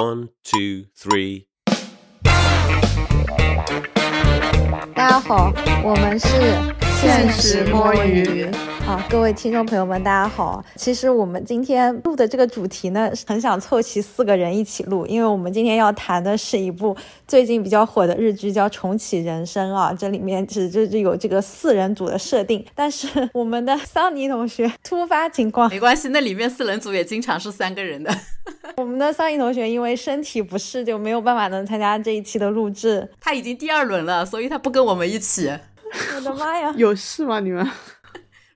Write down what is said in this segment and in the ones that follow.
One, two, three. 大家好，我们是现实摸鱼。啊，各位听众朋友们，大家好。其实我们今天录的这个主题呢，很想凑齐四个人一起录，因为我们今天要谈的是一部最近比较火的日剧，叫《重启人生》啊。这里面只就是有这个四人组的设定，但是我们的桑尼同学突发情况，没关系，那里面四人组也经常是三个人的。我们的桑尼同学因为身体不适，就没有办法能参加这一期的录制。他已经第二轮了，所以他不跟我们一起。我的妈呀，有事吗？你们？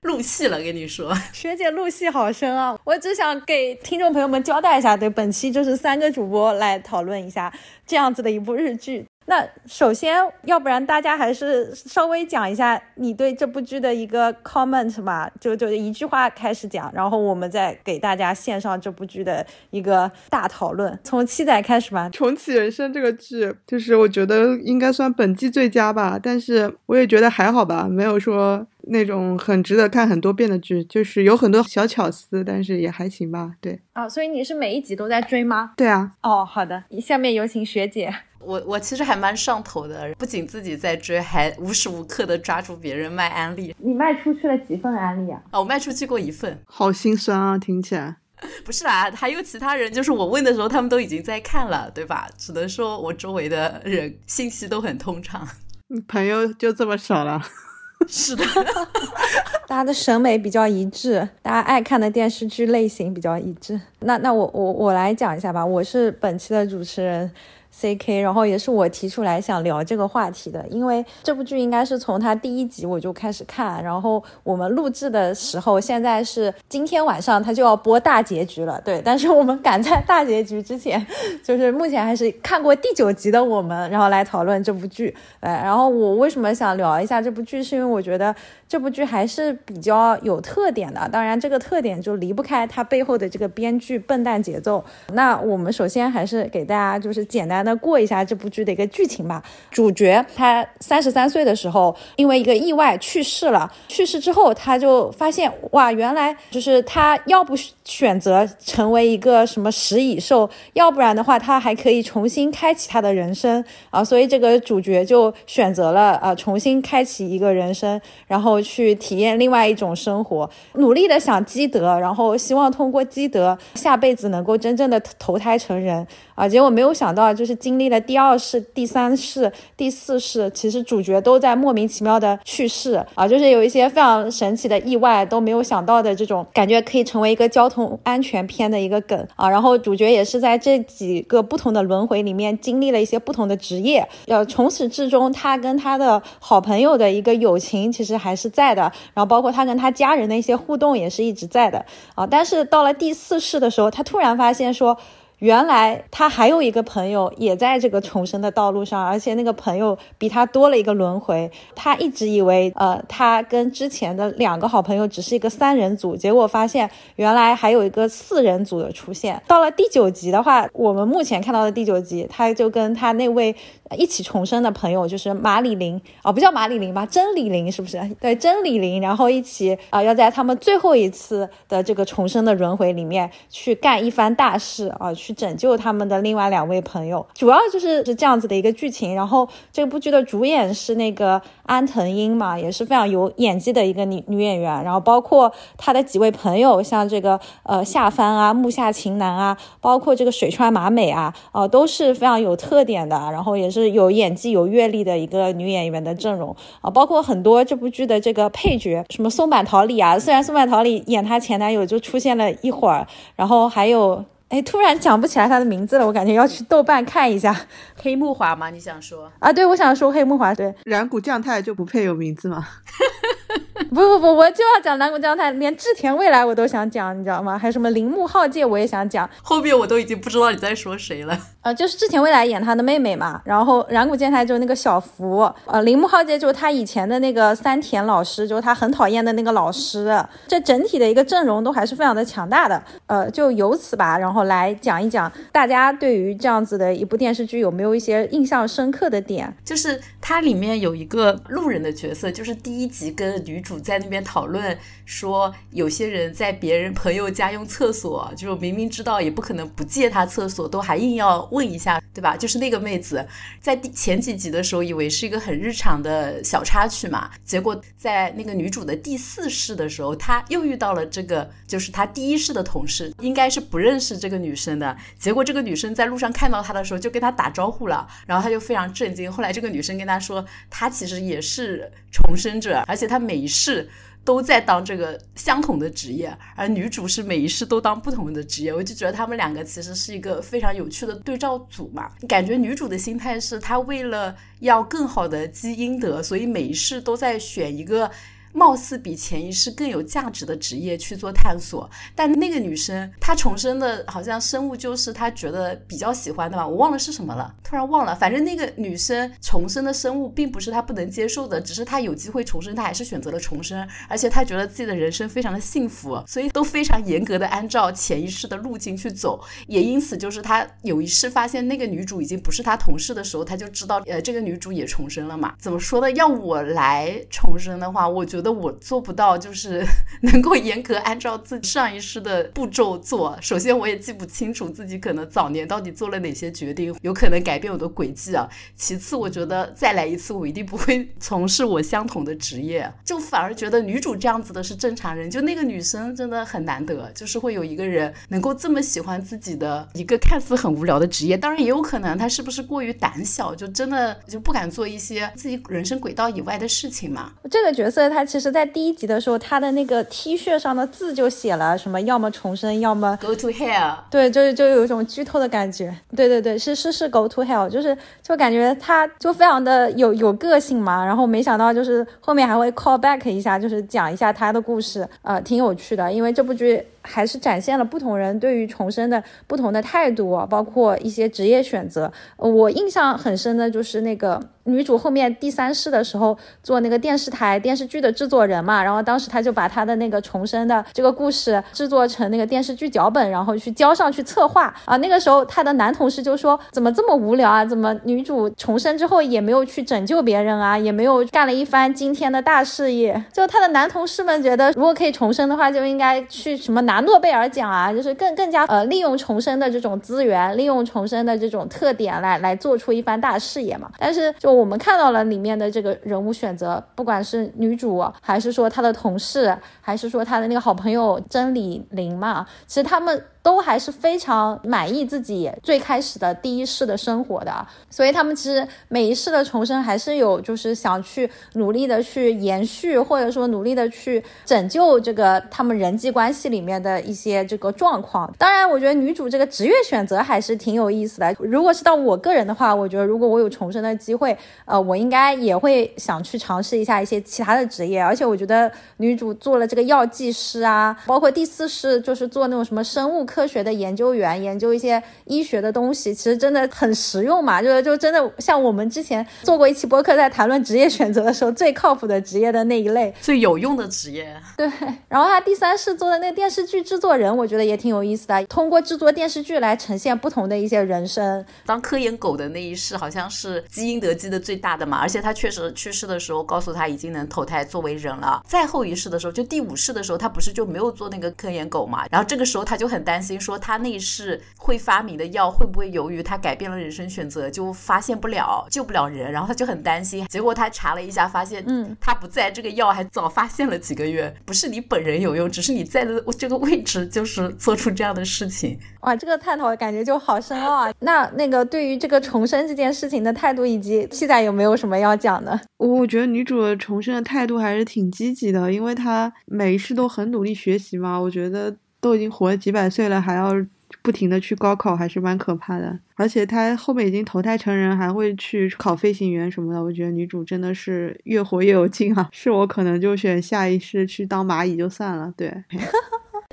入戏了，跟你说，学姐入戏好深啊！我只想给听众朋友们交代一下，对，本期就是三个主播来讨论一下这样子的一部日剧。那首先，要不然大家还是稍微讲一下你对这部剧的一个 comment 吧，就就一句话开始讲，然后我们再给大家献上这部剧的一个大讨论。从七仔开始吧，《重启人生》这个剧，就是我觉得应该算本季最佳吧，但是我也觉得还好吧，没有说那种很值得看很多遍的剧，就是有很多小巧思，但是也还行吧。对啊，所以你是每一集都在追吗？对啊。哦，好的，下面有请学姐。我我其实还蛮上头的，不仅自己在追，还无时无刻的抓住别人卖安利。你卖出去了几份安利啊？啊，我卖出去过一份，好心酸啊，听起来。不是啦，还有其他人，就是我问的时候，他们都已经在看了，对吧？只能说我周围的人信息都很通畅。朋友就这么少了？是的，大家的审美比较一致，大家爱看的电视剧类型比较一致。那那我我我来讲一下吧，我是本期的主持人。C.K.，然后也是我提出来想聊这个话题的，因为这部剧应该是从它第一集我就开始看，然后我们录制的时候，现在是今天晚上它就要播大结局了，对，但是我们赶在大结局之前，就是目前还是看过第九集的我们，然后来讨论这部剧，哎，然后我为什么想聊一下这部剧，是因为我觉得这部剧还是比较有特点的，当然这个特点就离不开它背后的这个编剧笨蛋节奏。那我们首先还是给大家就是简单。那过一下这部剧的一个剧情吧。主角他三十三岁的时候，因为一个意外去世了。去世之后，他就发现哇，原来就是他要不选择成为一个什么食蚁兽，要不然的话，他还可以重新开启他的人生啊。所以这个主角就选择了啊，重新开启一个人生，然后去体验另外一种生活，努力的想积德，然后希望通过积德，下辈子能够真正的投胎成人啊。结果没有想到就是。经历了第二世、第三世、第四世，其实主角都在莫名其妙的去世啊，就是有一些非常神奇的意外，都没有想到的这种感觉，可以成为一个交通安全片的一个梗啊。然后主角也是在这几个不同的轮回里面经历了一些不同的职业，呃，从始至终他跟他的好朋友的一个友情其实还是在的，然后包括他跟他家人的一些互动也是一直在的啊。但是到了第四世的时候，他突然发现说。原来他还有一个朋友也在这个重生的道路上，而且那个朋友比他多了一个轮回。他一直以为，呃，他跟之前的两个好朋友只是一个三人组，结果发现原来还有一个四人组的出现。到了第九集的话，我们目前看到的第九集，他就跟他那位一起重生的朋友，就是马里琳，哦，不叫马里琳吧，真理琳是不是？对，真理琳，然后一起啊，要在他们最后一次的这个重生的轮回里面去干一番大事啊。去拯救他们的另外两位朋友，主要就是是这样子的一个剧情。然后这部剧的主演是那个安藤英嘛，也是非常有演技的一个女女演员。然后包括她的几位朋友，像这个呃夏帆啊、木下晴男啊，包括这个水川麻美啊，呃都是非常有特点的。然后也是有演技、有阅历的一个女演员的阵容啊。包括很多这部剧的这个配角，什么松坂桃李啊，虽然松坂桃李演她前男友就出现了一会儿，然后还有。哎，突然讲不起来他的名字了，我感觉要去豆瓣看一下。黑木华吗？你想说啊？对，我想说黑木华。对，染谷将太就不配有名字吗？不不不，我就要讲南国将太，连志田未来我都想讲，你知道吗？还有什么铃木浩介我也想讲，后面我都已经不知道你在说谁了。呃，就是志田未来演他的妹妹嘛，然后染谷将太就是那个小福，呃，铃木浩介就是他以前的那个三田老师，就是他很讨厌的那个老师。这整体的一个阵容都还是非常的强大的。呃，就由此吧，然后来讲一讲大家对于这样子的一部电视剧有没有一些印象深刻的点？就是它里面有一个路人的角色，就是第一集跟女。主在那边讨论说，有些人在别人朋友家用厕所，就是明明知道也不可能不借他厕所，都还硬要问一下，对吧？就是那个妹子在第前几集的时候，以为是一个很日常的小插曲嘛，结果在那个女主的第四世的时候，她又遇到了这个，就是她第一世的同事，应该是不认识这个女生的。结果这个女生在路上看到她的时候，就跟她打招呼了，然后她就非常震惊。后来这个女生跟她说，她其实也是重生者，而且她每一世。都在当这个相同的职业，而女主是每一世都当不同的职业，我就觉得他们两个其实是一个非常有趣的对照组嘛。感觉女主的心态是她为了要更好的积阴德，所以每一世都在选一个。貌似比前一世更有价值的职业去做探索，但那个女生她重生的好像生物就是她觉得比较喜欢的吧，我忘了是什么了，突然忘了。反正那个女生重生的生物并不是她不能接受的，只是她有机会重生，她还是选择了重生，而且她觉得自己的人生非常的幸福，所以都非常严格的按照前一世的路径去走。也因此，就是她有一世发现那个女主已经不是她同事的时候，她就知道，呃，这个女主也重生了嘛。怎么说呢？要我来重生的话，我觉得。得我做不到，就是 能够严格按照自己上一世的步骤做。首先，我也记不清楚自己可能早年到底做了哪些决定，有可能改变我的轨迹啊。其次，我觉得再来一次，我一定不会 从事我相同的职业。就反而觉得女主这样子的是正常人，就那个女生真的很难得，就是会有一个人能够这么喜欢自己的一个看似很无聊的职业。当然，也有可能她是不是过于胆小，就真的就不敢做一些自己人生轨道以外的事情嘛？这个角色她。其实，在第一集的时候，他的那个 T 恤上的字就写了什么，要么重生，要么 Go to Hell。对，就是就有一种剧透的感觉。对对对，是是是 Go to Hell，就是就感觉他就非常的有有个性嘛。然后没想到就是后面还会 call back 一下，就是讲一下他的故事，呃，挺有趣的。因为这部剧还是展现了不同人对于重生的不同的态度，包括一些职业选择。我印象很深的就是那个。女主后面第三世的时候做那个电视台电视剧的制作人嘛，然后当时她就把她的那个重生的这个故事制作成那个电视剧脚本，然后去交上去策划啊。那个时候她的男同事就说：“怎么这么无聊啊？怎么女主重生之后也没有去拯救别人啊？也没有干了一番惊天的大事业？”就她的男同事们觉得，如果可以重生的话，就应该去什么拿诺贝尔奖啊，就是更更加呃利用重生的这种资源，利用重生的这种特点来来做出一番大事业嘛。但是就我们看到了里面的这个人物选择，不管是女主，还是说她的同事，还是说她的那个好朋友真理玲嘛，其实他们。都还是非常满意自己最开始的第一世的生活的，所以他们其实每一世的重生还是有，就是想去努力的去延续，或者说努力的去拯救这个他们人际关系里面的一些这个状况。当然，我觉得女主这个职业选择还是挺有意思的。如果是到我个人的话，我觉得如果我有重生的机会，呃，我应该也会想去尝试一下一些其他的职业。而且我觉得女主做了这个药剂师啊，包括第四世就是做那种什么生物。学的研究员研究一些医学的东西，其实真的很实用嘛。就是就真的像我们之前做过一期播客，在谈论职业选择的时候，最靠谱的职业的那一类，最有用的职业。对。然后他第三世做的那个电视剧制作人，我觉得也挺有意思的，通过制作电视剧来呈现不同的一些人生。当科研狗的那一世，好像是基因得基的最大的嘛，而且他确实去世的时候，告诉他已经能投胎作为人了。再后一世的时候，就第五世的时候，他不是就没有做那个科研狗嘛？然后这个时候他就很担心。心说他那一世会发明的药会不会由于他改变了人生选择就发现不了救不了人，然后他就很担心。结果他查了一下，发现嗯他不在这个药还早发现了几个月，不是你本人有用，只是你在的这个位置就是做出这样的事情。哇，这个探讨感觉就好深奥啊。那那个对于这个重生这件事情的态度以及七仔有没有什么要讲的？我觉得女主的重生的态度还是挺积极的，因为她每一世都很努力学习嘛。我觉得。都已经活了几百岁了，还要不停的去高考，还是蛮可怕的。而且他后面已经投胎成人，还会去考飞行员什么的。我觉得女主真的是越活越有劲啊！是我可能就选下一世去当蚂蚁就算了。对。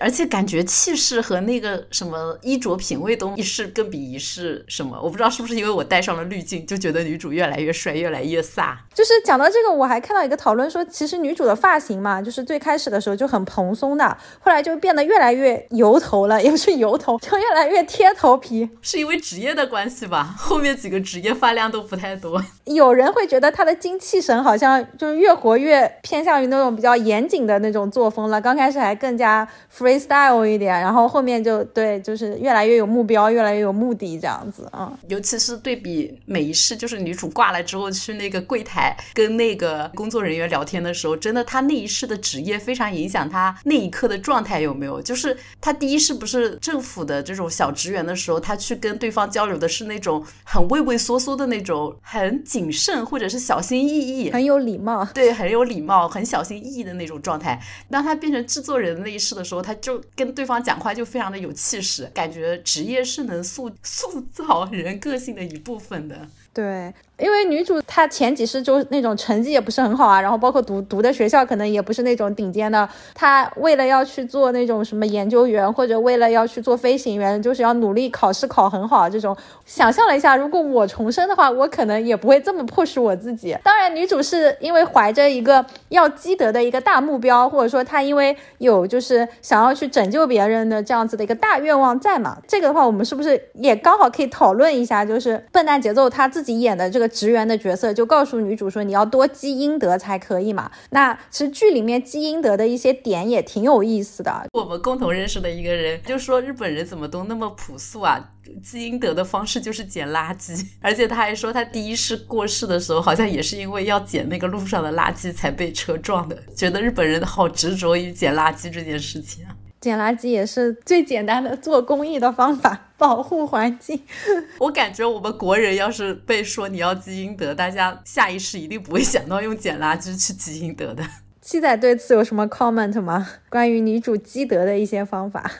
而且感觉气势和那个什么衣着品味都一世更比一世什么，我不知道是不是因为我戴上了滤镜，就觉得女主越来越帅，越来越飒。就是讲到这个，我还看到一个讨论说，其实女主的发型嘛，就是最开始的时候就很蓬松的，后来就变得越来越油头了，也不是油头，就越来越贴头皮。是因为职业的关系吧？后面几个职业发量都不太多。有人会觉得他的精气神好像就是越活越偏向于那种比较严谨的那种作风了。刚开始还更加 freestyle 一点，然后后面就对，就是越来越有目标，越来越有目的这样子啊。尤其是对比每一世，就是女主挂了之后去那个柜台跟那个工作人员聊天的时候，真的她那一世的职业非常影响她那一刻的状态有没有？就是她第一世不是政府的这种小职员的时候，她去跟对方交流的是那种很畏畏缩缩的那种，很谨慎或者是小心翼翼，很有礼貌，对，很有礼貌，很小心翼翼的那种状态。当他变成制作人那一世的时候，他就跟对方讲话就非常的有气势，感觉职业是能塑塑造人个性的一部分的。对。因为女主她前几世就那种成绩也不是很好啊，然后包括读读的学校可能也不是那种顶尖的。她为了要去做那种什么研究员，或者为了要去做飞行员，就是要努力考试考很好。这种想象了一下，如果我重生的话，我可能也不会这么迫使我自己。当然，女主是因为怀着一个要积德的一个大目标，或者说她因为有就是想要去拯救别人的这样子的一个大愿望在嘛。这个的话，我们是不是也刚好可以讨论一下？就是笨蛋节奏他自己演的这个。职员的角色就告诉女主说：“你要多积阴德才可以嘛。”那其实剧里面积阴德的一些点也挺有意思的。我们共同认识的一个人就说：“日本人怎么都那么朴素啊？积阴德的方式就是捡垃圾。”而且他还说，他第一世过世的时候，好像也是因为要捡那个路上的垃圾才被车撞的。觉得日本人好执着于捡垃圾这件事情啊。捡垃圾也是最简单的做公益的方法，保护环境。我感觉我们国人要是被说你要积阴德，大家下意识一定不会想到用捡垃圾去积阴德的。七仔对此有什么 comment 吗？关于女主积德的一些方法？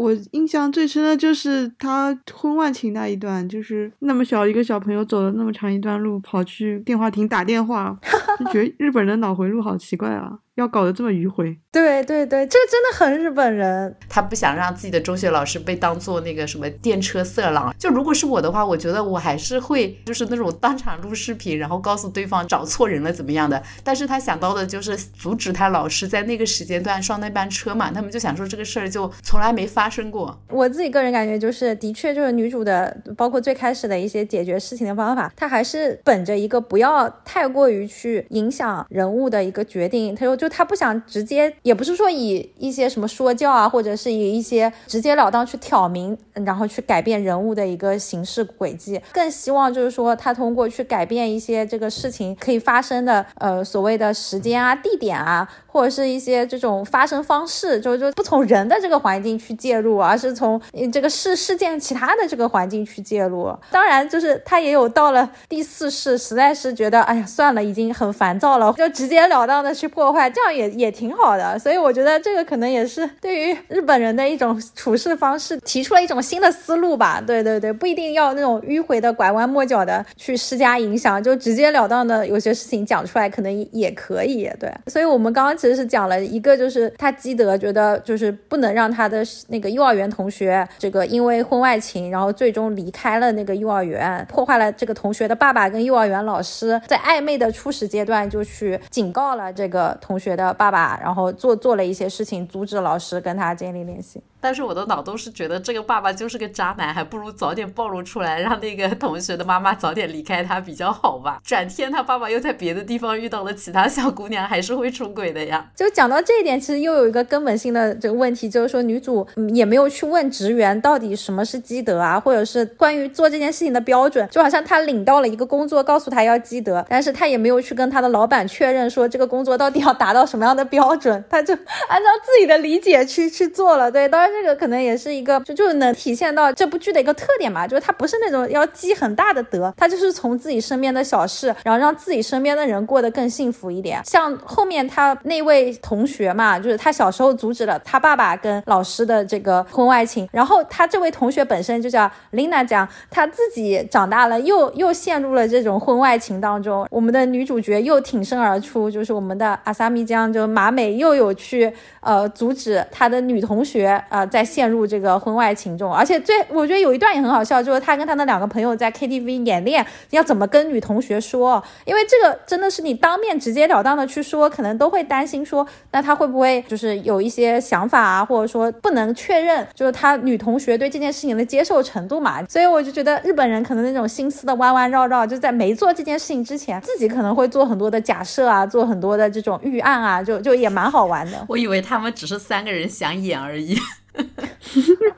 我印象最深的就是他婚外情那一段，就是那么小一个小朋友走了那么长一段路，跑去电话亭打电话，就觉得日本人的脑回路好奇怪啊。要搞得这么迂回，对对对，这真的很日本人。他不想让自己的中学老师被当做那个什么电车色狼。就如果是我的话，我觉得我还是会就是那种当场录视频，然后告诉对方找错人了怎么样的。但是他想到的就是阻止他老师在那个时间段上那班车嘛。他们就想说这个事儿就从来没发生过。我自己个人感觉就是，的确就是女主的，包括最开始的一些解决事情的方法，她还是本着一个不要太过于去影响人物的一个决定。她说就。她不想直接，也不是说以一些什么说教啊，或者是以一些直截了当去挑明，然后去改变人物的一个行事轨迹，更希望就是说她通过去改变一些这个事情可以发生的，呃，所谓的时间啊、地点啊。或者是一些这种发生方式，就就不从人的这个环境去介入，而是从这个事事件其他的这个环境去介入。当然，就是他也有到了第四世，实在是觉得，哎呀，算了，已经很烦躁了，就直截了当的去破坏，这样也也挺好的。所以我觉得这个可能也是对于日本人的一种处事方式，提出了一种新的思路吧。对对对，不一定要那种迂回的、拐弯抹角的去施加影响，就直截了当的有些事情讲出来，可能也可以。对，所以我们刚刚。其实是讲了一个，就是他基德觉得就是不能让他的那个幼儿园同学这个因为婚外情，然后最终离开了那个幼儿园，破坏了这个同学的爸爸跟幼儿园老师在暧昧的初始阶段就去警告了这个同学的爸爸，然后做做了一些事情，阻止老师跟他建立联系。但是我的脑洞是觉得这个爸爸就是个渣男，还不如早点暴露出来，让那个同学的妈妈早点离开他比较好吧。转天他爸爸又在别的地方遇到了其他小姑娘，还是会出轨的呀。就讲到这一点，其实又有一个根本性的这个问题，就是说女主也没有去问职员到底什么是积德啊，或者是关于做这件事情的标准。就好像他领到了一个工作，告诉他要积德，但是他也没有去跟他的老板确认说这个工作到底要达到什么样的标准，他就按照自己的理解去去做了。对，当然。这个可能也是一个，就就能体现到这部剧的一个特点嘛，就是他不是那种要积很大的德，他就是从自己身边的小事，然后让自己身边的人过得更幸福一点。像后面他那位同学嘛，就是他小时候阻止了他爸爸跟老师的这这个婚外情，然后他这位同学本身就叫 Lina 讲，他自己长大了又又陷入了这种婚外情当中。我们的女主角又挺身而出，就是我们的阿萨米江，就马美又有去呃阻止他的女同学啊。在陷入这个婚外情中，而且最我觉得有一段也很好笑，就是他跟他的两个朋友在 KTV 演练要怎么跟女同学说，因为这个真的是你当面直截了当的去说，可能都会担心说，那他会不会就是有一些想法啊，或者说不能确确认就是他女同学对这件事情的接受程度嘛。所以我就觉得日本人可能那种心思的弯弯绕绕，就在没做这件事情之前，自己可能会做很多的假设啊，做很多的这种预案啊，就就也蛮好玩的。我以为他们只是三个人想演而已。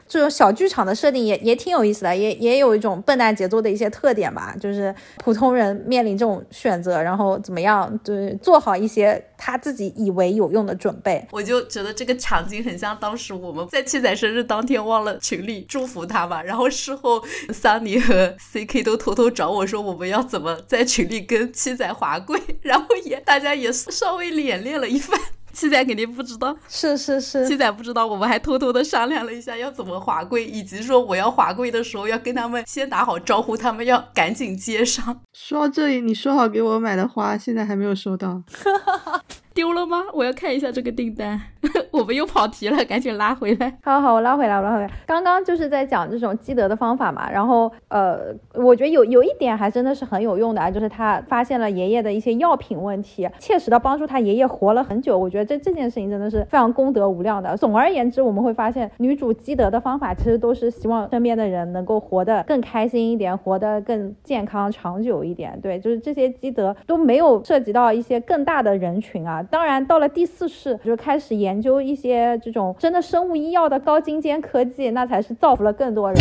这 种小剧场的设定也也挺有意思的，也也有一种笨蛋节奏的一些特点吧。就是普通人面临这种选择，然后怎么样，就是做好一些他自己以为有用的准备。我就觉得这个场景很像当时我们在七仔生日当天忘了群里祝福他嘛，然后事后桑尼和 CK 都偷偷找我说我们要怎么在群里跟七仔滑跪，然后也大家也稍微演练了一番。七仔肯定不知道，是是是，七仔不知道，我们还偷偷的商量了一下要怎么滑跪，以及说我要滑跪的时候要跟他们先打好招呼，他们要赶紧接上。说到这里，你说好给我买的花，现在还没有收到。丢了吗？我要看一下这个订单。我们又跑题了，赶紧拉回来。好好，我拉回来，我拉回来。刚刚就是在讲这种积德的方法嘛，然后呃，我觉得有有一点还真的是很有用的啊，就是他发现了爷爷的一些药品问题，切实的帮助他爷爷活了很久。我觉得这这件事情真的是非常功德无量的。总而言之，我们会发现女主积德的方法其实都是希望身边的人能够活得更开心一点，活得更健康长久一点。对，就是这些积德都没有涉及到一些更大的人群啊。当然，到了第四世就开始研究一些这种真的生物医药的高精尖科技，那才是造福了更多人。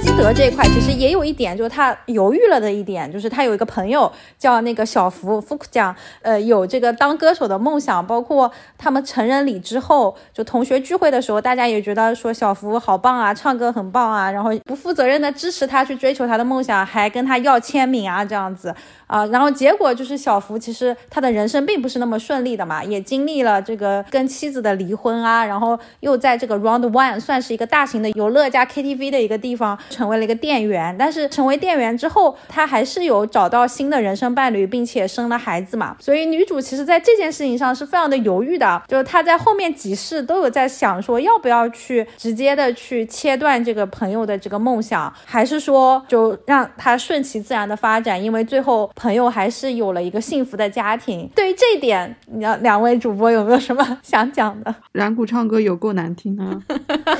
基德这一块其实也有一点，就是他犹豫了的一点，就是他有一个朋友叫那个小福，福讲，呃，有这个当歌手的梦想，包括他们成人礼之后，就同学聚会的时候，大家也觉得说小福好棒啊，唱歌很棒啊，然后不负责任的支持他去追求他的梦想，还跟他要签名啊，这样子啊，然后结果就是小福其实他的人生并不是那么顺利的嘛，也经历了这个跟妻子的离婚啊，然后又在这个 Round One 算是一个大型的游乐加 KTV 的一个地方成。为了一个店员，但是成为店员之后，他还是有找到新的人生伴侣，并且生了孩子嘛。所以女主其实在这件事情上是非常的犹豫的，就是她在后面几世都有在想说，要不要去直接的去切断这个朋友的这个梦想，还是说就让他顺其自然的发展，因为最后朋友还是有了一个幸福的家庭。对于这一点，两两位主播有没有什么想讲的？染谷唱歌有够难听啊，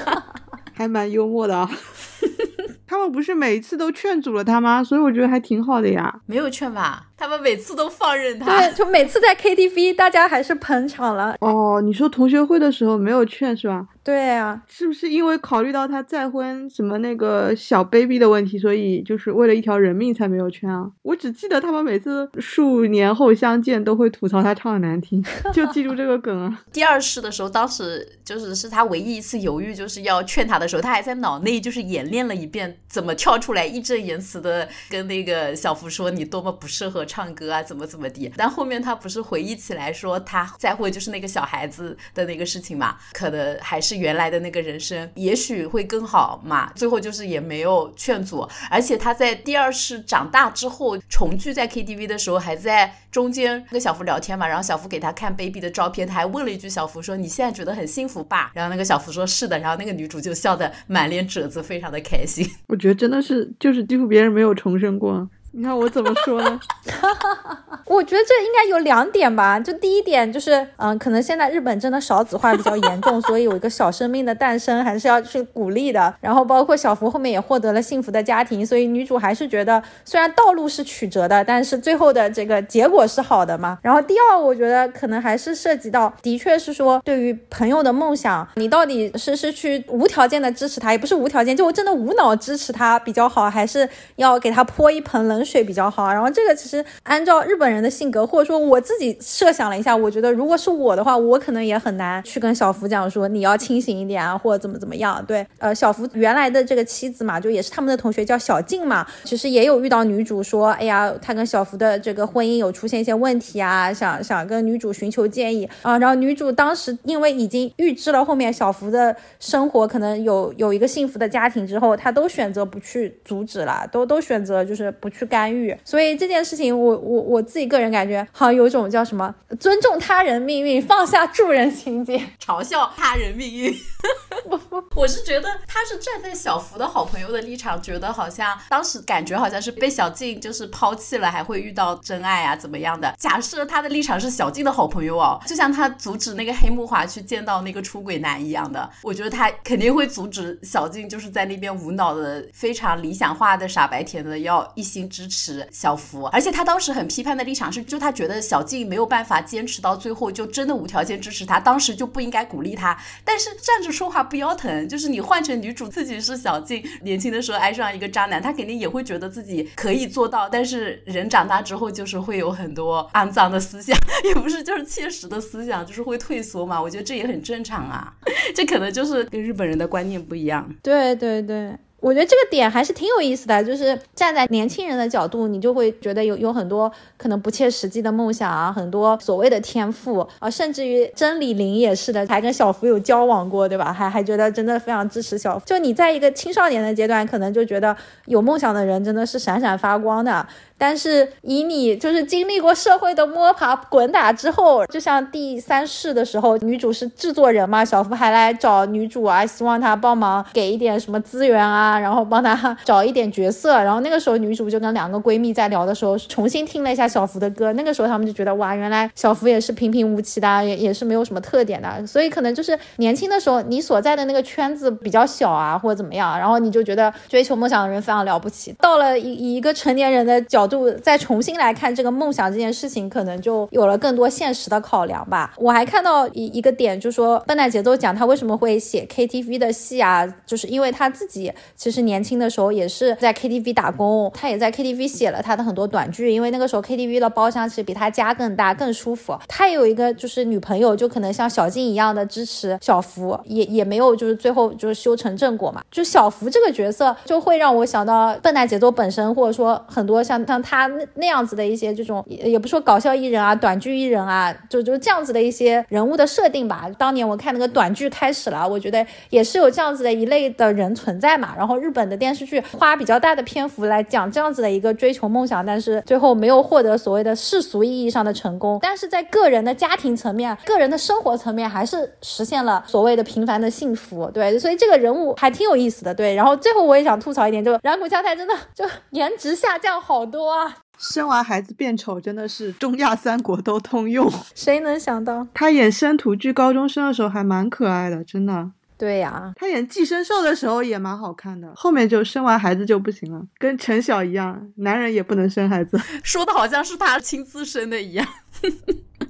还蛮幽默的啊。他们不是每一次都劝阻了他吗？所以我觉得还挺好的呀。没有劝吧？他们每次都放任他。对，就每次在 KTV，大家还是捧场了。哦，你说同学会的时候没有劝是吧？对啊，是不是因为考虑到他再婚什么那个小 baby 的问题，所以就是为了一条人命才没有劝啊？我只记得他们每次数年后相见都会吐槽他唱的难听，就记住这个梗啊。第二世的时候，当时就是是他唯一一次犹豫，就是要劝他的时候，他还在脑内就是演练了一遍怎么跳出来，义正言辞的跟那个小福说你多么不适合唱歌啊，怎么怎么地。但后面他不是回忆起来说他再会就是那个小孩子的那个事情嘛，可能还是。原来的那个人生也许会更好嘛，最后就是也没有劝阻，而且他在第二世长大之后重聚在 KTV 的时候，还在中间跟小福聊天嘛，然后小福给他看 baby 的照片，他还问了一句小福说：“你现在觉得很幸福吧？”然后那个小福说：“是的。”然后那个女主就笑得满脸褶子，非常的开心。我觉得真的是就是几乎别人没有重生过。你看我怎么说呢？我觉得这应该有两点吧。就第一点就是，嗯，可能现在日本真的少子化比较严重，所以有一个小生命的诞生还是要去鼓励的。然后包括小福后面也获得了幸福的家庭，所以女主还是觉得虽然道路是曲折的，但是最后的这个结果是好的嘛。然后第二，我觉得可能还是涉及到，的确是说对于朋友的梦想，你到底是是去无条件的支持他，也不是无条件，就我真的无脑支持他比较好，还是要给他泼一盆冷？水比较好，然后这个其实按照日本人的性格，或者说我自己设想了一下，我觉得如果是我的话，我可能也很难去跟小福讲说你要清醒一点啊，或者怎么怎么样。对，呃，小福原来的这个妻子嘛，就也是他们的同学叫小静嘛，其实也有遇到女主说，哎呀，他跟小福的这个婚姻有出现一些问题啊，想想跟女主寻求建议啊，然后女主当时因为已经预知了后面小福的生活可能有有一个幸福的家庭之后，她都选择不去阻止了，都都选择就是不去。干预，所以这件事情，我我我自己个人感觉，好像有一种叫什么尊重他人命运、放下助人情节，嘲笑他人命运。我是觉得他是站在小福的好朋友的立场，觉得好像当时感觉好像是被小静就是抛弃了，还会遇到真爱啊，怎么样的？假设他的立场是小静的好朋友哦，就像他阻止那个黑木华去见到那个出轨男一样的，我觉得他肯定会阻止小静就是在那边无脑的、非常理想化的傻白甜的要一心支持小福，而且他当时很批判的立场是，就他觉得小静没有办法坚持到最后，就真的无条件支持他，当时就不应该鼓励他。但是站着说话不腰疼，就是你换成女主自己是小静，年轻的时候爱上一个渣男，她肯定也会觉得自己可以做到。但是人长大之后，就是会有很多肮脏的思想，也不是就是切实的思想，就是会退缩嘛。我觉得这也很正常啊，这可能就是跟日本人的观念不一样。对对对。我觉得这个点还是挺有意思的，就是站在年轻人的角度，你就会觉得有有很多可能不切实际的梦想啊，很多所谓的天赋啊，甚至于真理玲也是的，还跟小福有交往过，对吧？还还觉得真的非常支持小福。就你在一个青少年的阶段，可能就觉得有梦想的人真的是闪闪发光的。但是以你就是经历过社会的摸爬滚打之后，就像第三世的时候，女主是制作人嘛，小福还来找女主啊，希望她帮忙给一点什么资源啊，然后帮她找一点角色。然后那个时候女主就跟两个闺蜜在聊的时候，重新听了一下小福的歌，那个时候他们就觉得哇，原来小福也是平平无奇的，也也是没有什么特点的。所以可能就是年轻的时候你所在的那个圈子比较小啊，或者怎么样，然后你就觉得追求梦想的人非常了不起。到了以以一个成年人的角度再重新来看这个梦想这件事情，可能就有了更多现实的考量吧。我还看到一一个点，就说笨蛋节奏讲他为什么会写 KTV 的戏啊，就是因为他自己其实年轻的时候也是在 KTV 打工，他也在 KTV 写了他的很多短剧，因为那个时候 KTV 的包厢其实比他家更大更舒服。他也有一个就是女朋友，就可能像小静一样的支持小福，也也没有就是最后就是修成正果嘛。就小福这个角色就会让我想到笨蛋节奏本身，或者说很多像像他那。那样子的一些这种也也不说搞笑艺人啊，短剧艺人啊，就就这样子的一些人物的设定吧。当年我看那个短剧开始了，我觉得也是有这样子的一类的人存在嘛。然后日本的电视剧花比较大的篇幅来讲这样子的一个追求梦想，但是最后没有获得所谓的世俗意义上的成功，但是在个人的家庭层面、个人的生活层面，还是实现了所谓的平凡的幸福。对，所以这个人物还挺有意思的。对，然后最后我也想吐槽一点，就染谷将太真的就颜值下降好多啊。生完孩子变丑真的是中亚三国都通用，谁能想到他演生徒剧高中生的时候还蛮可爱的，真的。对呀，他演寄生兽的时候也蛮好看的，后面就生完孩子就不行了，跟陈晓一样，男人也不能生孩子，说的好像是他亲自生的一样。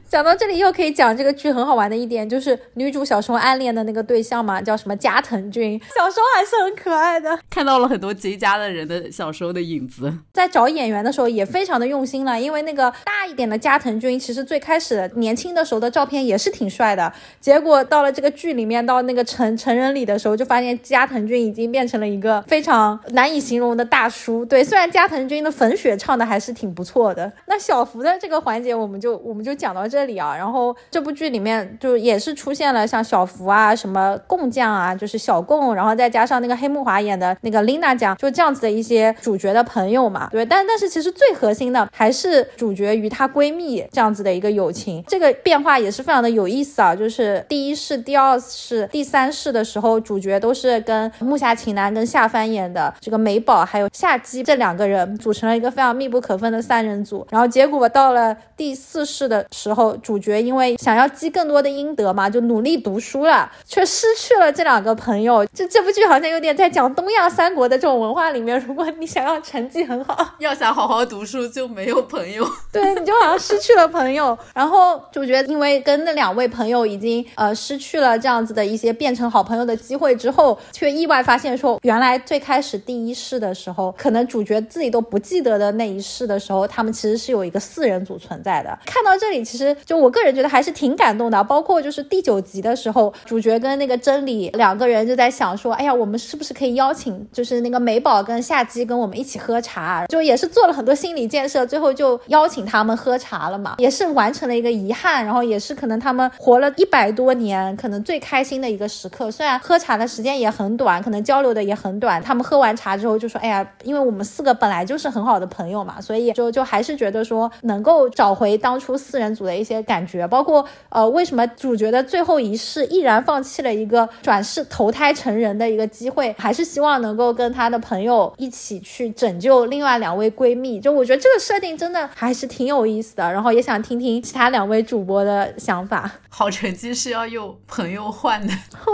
讲到这里，又可以讲这个剧很好玩的一点，就是女主小时候暗恋的那个对象嘛，叫什么加藤君，小时候还是很可爱的，看到了很多 J 家的人的小时候的影子。在找演员的时候也非常的用心了，因为那个大一点的加藤君，其实最开始年轻的时候的照片也是挺帅的，结果到了这个剧里面，到那个成成人礼的时候，就发现加藤君已经变成了一个非常难以形容的大叔。对，虽然加藤君的粉雪唱的还是挺不错的，那小福的这个环节，我们就我们就讲到这。这里啊，然后这部剧里面就也是出现了像小福啊、什么贡酱啊，就是小贡，然后再加上那个黑木华演的那个琳娜酱，就这样子的一些主角的朋友嘛，对。但但是其实最核心的还是主角与她闺蜜这样子的一个友情，这个变化也是非常的有意思啊。就是第一世、第二世、第三世的时候，主角都是跟木下晴男跟夏帆演的这个美宝还有夏姬这两个人组成了一个非常密不可分的三人组，然后结果到了第四世的时候。主角因为想要积更多的阴德嘛，就努力读书了，却失去了这两个朋友。这这部剧好像有点在讲东亚三国的这种文化里面，如果你想要成绩很好，要想好好读书，就没有朋友。对，你就好像失去了朋友。然后主角因为跟那两位朋友已经呃失去了这样子的一些变成好朋友的机会之后，却意外发现说，原来最开始第一世的时候，可能主角自己都不记得的那一世的时候，他们其实是有一个四人组存在的。看到这里，其实。就我个人觉得还是挺感动的，包括就是第九集的时候，主角跟那个真理两个人就在想说，哎呀，我们是不是可以邀请就是那个美宝跟夏姬跟我们一起喝茶，就也是做了很多心理建设，最后就邀请他们喝茶了嘛，也是完成了一个遗憾，然后也是可能他们活了一百多年，可能最开心的一个时刻。虽然喝茶的时间也很短，可能交流的也很短，他们喝完茶之后就说，哎呀，因为我们四个本来就是很好的朋友嘛，所以就就还是觉得说能够找回当初四人组的一些。感觉，包括呃，为什么主角的最后一世毅然放弃了一个转世投胎成人的一个机会，还是希望能够跟他的朋友一起去拯救另外两位闺蜜。就我觉得这个设定真的还是挺有意思的，然后也想听听其他两位主播的想法。好成绩是要用朋友换的。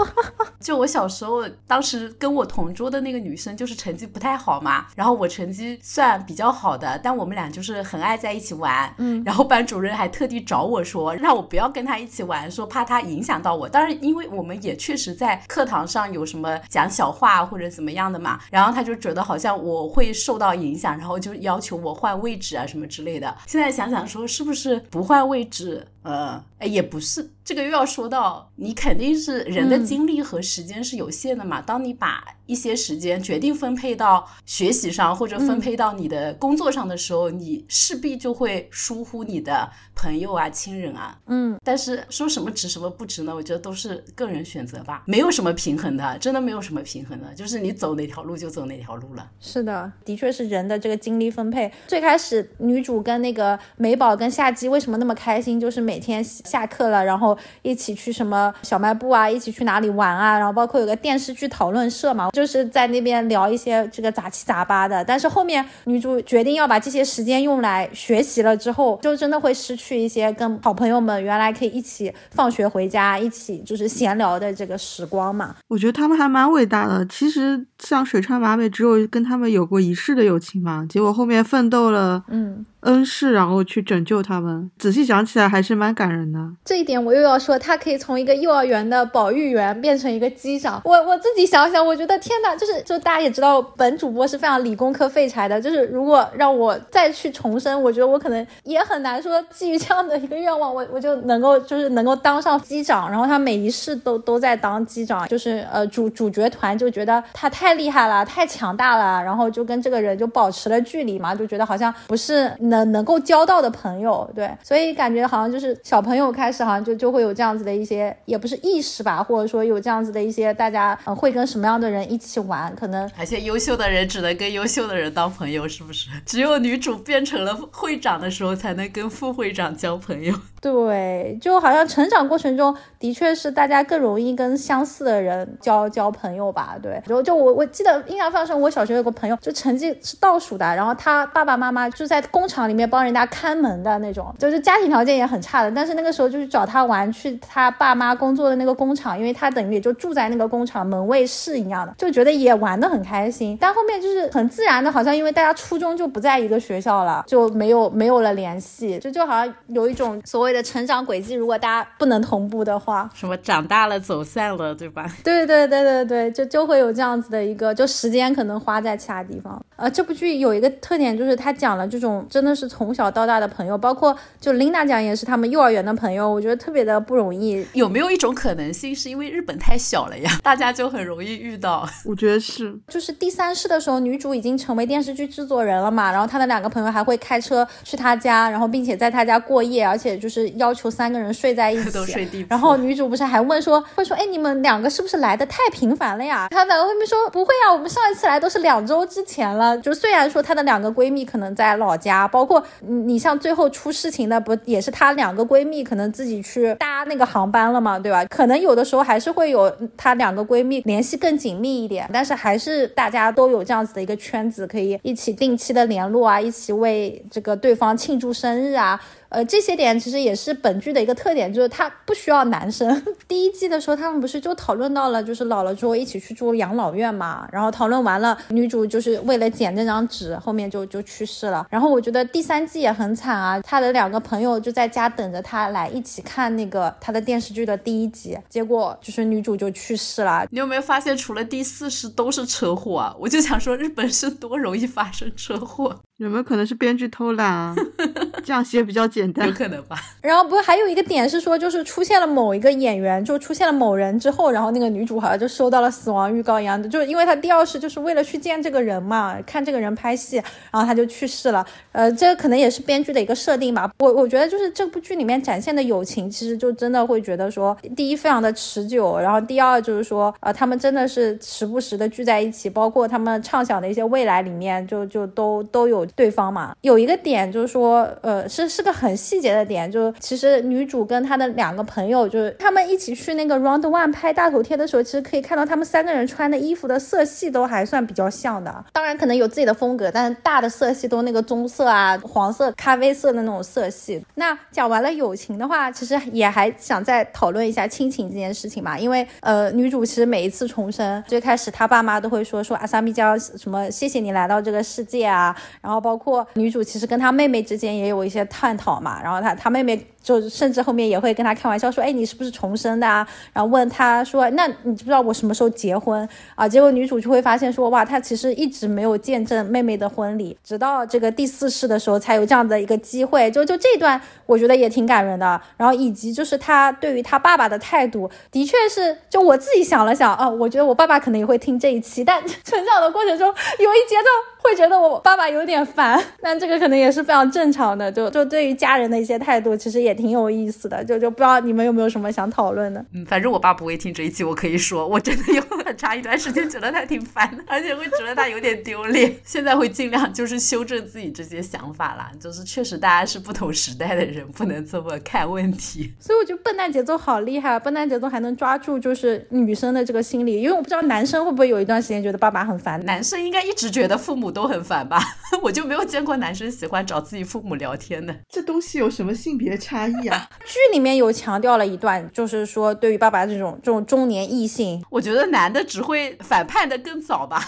就我小时候，当时跟我同桌的那个女生，就是成绩不太好嘛，然后我成绩算比较好的，但我们俩就是很爱在一起玩。嗯，然后班主任还特地找我说，让我不要跟他一起玩，说怕他影响到我。当然，因为我们也确实在课堂上有什么讲小话或者怎么样的嘛，然后他就觉得好像我会受到影响，然后就要求我换位置啊什么之类的。现在想想说，是不是不换位置？呃，哎，也不是，这个又要说到，你肯定是人的精力和时间是有限的嘛。当你把一些时间决定分配到学习上，或者分配到你的工作上的时候，你势必就会疏忽你的朋友啊、亲人啊。嗯，但是说什么值什么不值呢？我觉得都是个人选择吧，没有什么平衡的，真的没有什么平衡的，就是你走哪条路就走哪条路了。是的，的确是人的这个精力分配。最开始女主跟那个美宝跟夏姬为什么那么开心？就是每天下课了，然后一起去什么小卖部啊，一起去哪里玩啊，然后包括有个电视剧讨论社嘛，就是在那边聊一些这个杂七杂八的。但是后面女主决定要把这些时间用来学习了之后，就真的会失去一些跟好朋友们原来可以一起放学回家一起就是闲聊的这个时光嘛。我觉得他们还蛮伟大的。其实像水川麻美，只有跟他们有过一世的友情嘛，结果后面奋斗了，嗯。恩师，然后去拯救他们。仔细想起来，还是蛮感人的。这一点我又要说，他可以从一个幼儿园的保育员变成一个机长。我我自己想想，我觉得天哪，就是就大家也知道，本主播是非常理工科废柴的。就是如果让我再去重生，我觉得我可能也很难说基于这样的一个愿望，我我就能够就是能够当上机长。然后他每一世都都在当机长，就是呃主主角团就觉得他太厉害了，太强大了，然后就跟这个人就保持了距离嘛，就觉得好像不是能能够交到的朋友，对，所以感觉好像就是小朋友开始好像就就会有这样子的一些，也不是意识吧，或者说有这样子的一些大家会跟什么样的人一起玩，可能而且优秀的人只能跟优秀的人当朋友，是不是？只有女主变成了会长的时候，才能跟副会长交朋友。对，就好像成长过程中的确是大家更容易跟相似的人交交朋友吧。对，然后就我我记得印象非常深，我小学有个朋友，就成绩是倒数的，然后他爸爸妈妈就在工厂里面帮人家看门的那种，就是家庭条件也很差的，但是那个时候就是找他玩，去他爸妈工作的那个工厂，因为他等于也就住在那个工厂门卫室一样的，就觉得也玩得很开心。但后面就是很自然的，好像因为大家初中就不在一个学校了，就没有没有了联系，就就好像有一种所谓的成长轨迹，如果大家不能同步的话，什么长大了走散了，对吧？对对对对对，就就会有这样子的一个，就时间可能花在其他地方。呃，这部剧有一个特点，就是他讲了这种真的是从小到大的朋友，包括就琳达讲也是他们幼儿园的朋友，我觉得特别的不容易。有没有一种可能性，是因为日本太小了呀，大家就很容易遇到？我觉得是，就是第三世的时候，女主已经成为电视剧制作人了嘛，然后她的两个朋友还会开车去她家，然后并且在她家过夜，而且就是要求三个人睡在一起，都睡地。然后女主不是还问说，会说，哎，你们两个是不是来的太频繁了呀？她两个闺蜜说不会啊，我们上一次来都是两周之前了。就虽然说她的两个闺蜜可能在老家，包括你像最后出事情的不也是她两个闺蜜可能自己去搭那个航班了嘛，对吧？可能有的时候还是会有她两个闺蜜联系更紧密一点，但是还是大家都有这样子的一个圈子，可以一起定期的联络啊，一起为这个对方庆祝生日啊。呃，这些点其实也是本剧的一个特点，就是它不需要男生。第一季的时候，他们不是就讨论到了，就是老了之后一起去住养老院嘛。然后讨论完了，女主就是为了捡那张纸，后面就就去世了。然后我觉得第三季也很惨啊，她的两个朋友就在家等着她来一起看那个她的电视剧的第一集，结果就是女主就去世了。你有没有发现，除了第四世都是车祸啊？我就想说，日本是多容易发生车祸。有没有可能是编剧偷懒啊？这样写比较简单，有可能吧。然后不是还有一个点是说，就是出现了某一个演员，就出现了某人之后，然后那个女主好像就收到了死亡预告一样的，就是因为她第二世就是为了去见这个人嘛，看这个人拍戏，然后她就去世了。呃，这可能也是编剧的一个设定吧。我我觉得就是这部剧里面展现的友情，其实就真的会觉得说，第一非常的持久，然后第二就是说，呃，他们真的是时不时的聚在一起，包括他们畅想的一些未来里面，就就都都有。对方嘛。有一个点就是说，呃，是是个很细节的点，就其实女主跟她的两个朋友，就是他们一起去那个 Round One 拍大头贴的时候，其实可以看到他们三个人穿的衣服的色系都还算比较像的。当然可能有自己的风格，但是大的色系都那个棕色啊、黄色、咖啡色的那种色系。那讲完了友情的话，其实也还想再讨论一下亲情这件事情嘛，因为呃，女主其实每一次重生，最开始她爸妈都会说说阿萨米酱什么谢谢你来到这个世界啊，然后包括女主其实跟她妹妹之间也有一些探讨嘛，然后她她妹妹。就甚至后面也会跟他开玩笑说，哎，你是不是重生的啊？然后问他说，那你知不知道我什么时候结婚啊？结果女主就会发现说，哇，她其实一直没有见证妹妹的婚礼，直到这个第四世的时候才有这样的一个机会。就就这段，我觉得也挺感人的。然后以及就是他对于他爸爸的态度，的确是，就我自己想了想，啊，我觉得我爸爸可能也会听这一期，但成长的过程中有一阶段。会觉得我爸爸有点烦，但这个可能也是非常正常的。就就对于家人的一些态度，其实也挺有意思的。就就不知道你们有没有什么想讨论的？嗯，反正我爸不会听这一期，我可以说，我真的有很长一段时间觉得他挺烦的，而且会觉得他有点丢脸。现在会尽量就是修正自己这些想法啦。就是确实大家是不同时代的人，不能这么看问题。所以我觉得笨蛋节奏好厉害，笨蛋节奏还能抓住就是女生的这个心理，因为我不知道男生会不会有一段时间觉得爸爸很烦。男生应该一直觉得父母都很烦吧。我就没有见过男生喜欢找自己父母聊天的。这东西有什么性别差异啊？剧里面有强调了一段，就是说对于爸爸这种这种中年异性，我觉得男的只会反叛的更早吧。